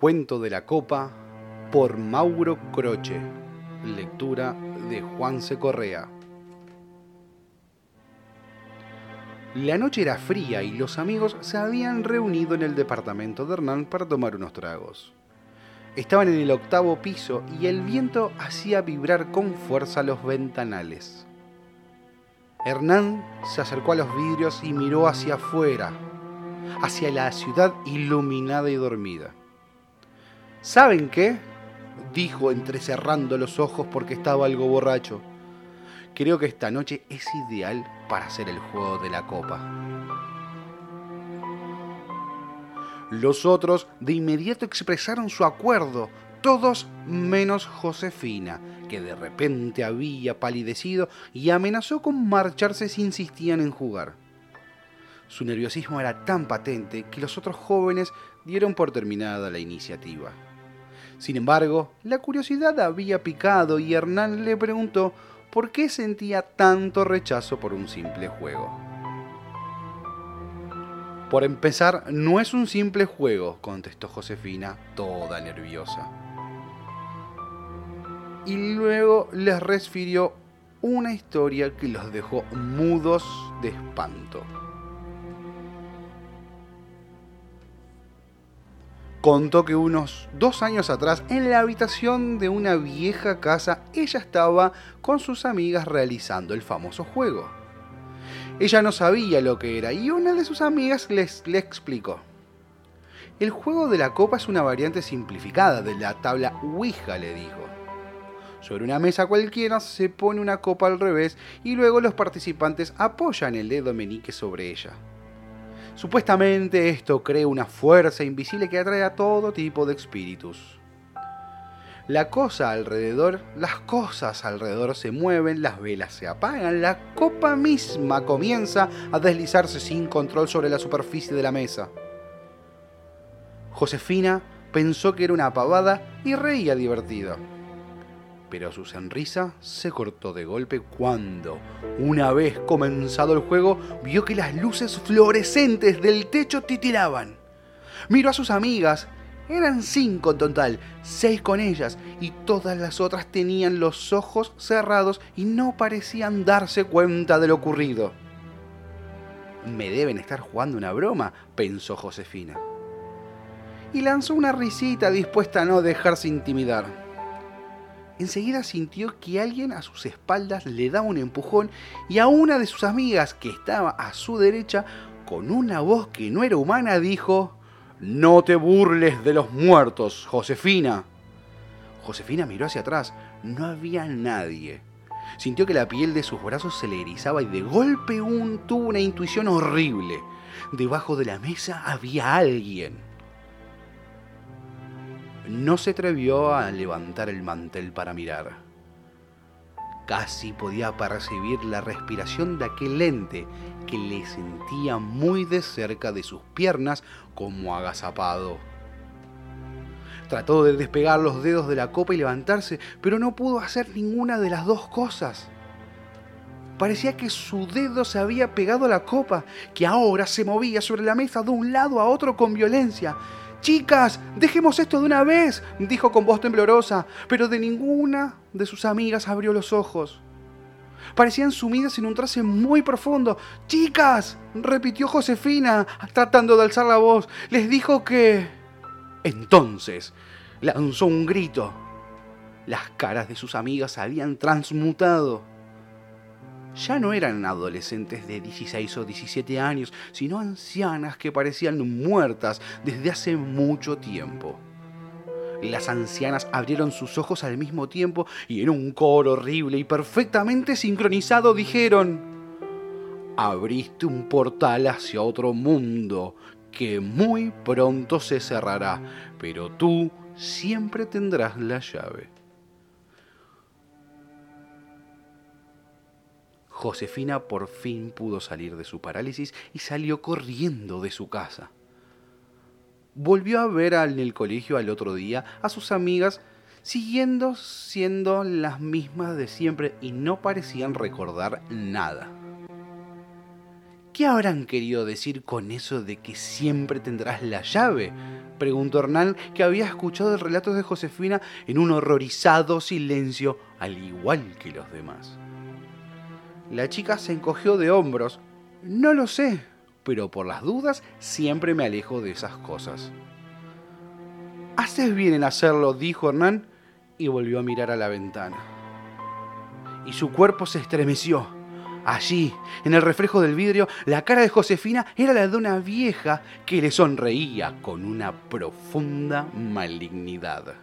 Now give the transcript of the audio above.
Cuento de la Copa por Mauro Croce. Lectura de Juanse Correa. La noche era fría y los amigos se habían reunido en el departamento de Hernán para tomar unos tragos. Estaban en el octavo piso y el viento hacía vibrar con fuerza los ventanales. Hernán se acercó a los vidrios y miró hacia afuera, hacia la ciudad iluminada y dormida. ¿Saben qué? dijo entrecerrando los ojos porque estaba algo borracho. Creo que esta noche es ideal para hacer el juego de la copa. Los otros de inmediato expresaron su acuerdo, todos menos Josefina, que de repente había palidecido y amenazó con marcharse si insistían en jugar. Su nerviosismo era tan patente que los otros jóvenes dieron por terminada la iniciativa. Sin embargo, la curiosidad había picado y Hernán le preguntó por qué sentía tanto rechazo por un simple juego. Por empezar, no es un simple juego, contestó Josefina, toda nerviosa. Y luego les refirió una historia que los dejó mudos de espanto. Contó que unos dos años atrás, en la habitación de una vieja casa, ella estaba con sus amigas realizando el famoso juego. Ella no sabía lo que era y una de sus amigas les, le explicó. El juego de la copa es una variante simplificada de la tabla Ouija, le dijo. Sobre una mesa cualquiera se pone una copa al revés y luego los participantes apoyan el dedo meñique sobre ella. Supuestamente esto crea una fuerza invisible que atrae a todo tipo de espíritus. La cosa alrededor, las cosas alrededor se mueven, las velas se apagan, la copa misma comienza a deslizarse sin control sobre la superficie de la mesa. Josefina pensó que era una pavada y reía divertido pero su sonrisa se cortó de golpe cuando, una vez comenzado el juego, vio que las luces fluorescentes del techo titilaban. Miró a sus amigas, eran cinco en total, seis con ellas, y todas las otras tenían los ojos cerrados y no parecían darse cuenta de lo ocurrido. Me deben estar jugando una broma, pensó Josefina. Y lanzó una risita dispuesta a no dejarse intimidar enseguida sintió que alguien a sus espaldas le daba un empujón y a una de sus amigas que estaba a su derecha, con una voz que no era humana, dijo, No te burles de los muertos, Josefina. Josefina miró hacia atrás, no había nadie. Sintió que la piel de sus brazos se le erizaba y de golpe un, tuvo una intuición horrible. Debajo de la mesa había alguien no se atrevió a levantar el mantel para mirar. Casi podía percibir la respiración de aquel ente que le sentía muy de cerca de sus piernas como agazapado. Trató de despegar los dedos de la copa y levantarse, pero no pudo hacer ninguna de las dos cosas. Parecía que su dedo se había pegado a la copa, que ahora se movía sobre la mesa de un lado a otro con violencia. Chicas, dejemos esto de una vez, dijo con voz temblorosa, pero de ninguna de sus amigas abrió los ojos. Parecían sumidas en un trance muy profundo. Chicas, repitió Josefina, tratando de alzar la voz, les dijo que... Entonces, lanzó un grito. Las caras de sus amigas habían transmutado ya no eran adolescentes de 16 o 17 años, sino ancianas que parecían muertas desde hace mucho tiempo. Las ancianas abrieron sus ojos al mismo tiempo y en un coro horrible y perfectamente sincronizado dijeron, abriste un portal hacia otro mundo que muy pronto se cerrará, pero tú siempre tendrás la llave. Josefina por fin pudo salir de su parálisis y salió corriendo de su casa. Volvió a ver en el colegio al otro día a sus amigas siguiendo siendo las mismas de siempre y no parecían recordar nada. ¿Qué habrán querido decir con eso de que siempre tendrás la llave? preguntó Hernán, que había escuchado el relato de Josefina en un horrorizado silencio, al igual que los demás. La chica se encogió de hombros. No lo sé, pero por las dudas siempre me alejo de esas cosas. Haces bien en hacerlo, dijo Hernán, y volvió a mirar a la ventana. Y su cuerpo se estremeció Allí, en el reflejo del vidrio, la cara de Josefina era la de una vieja que le sonreía con una profunda malignidad.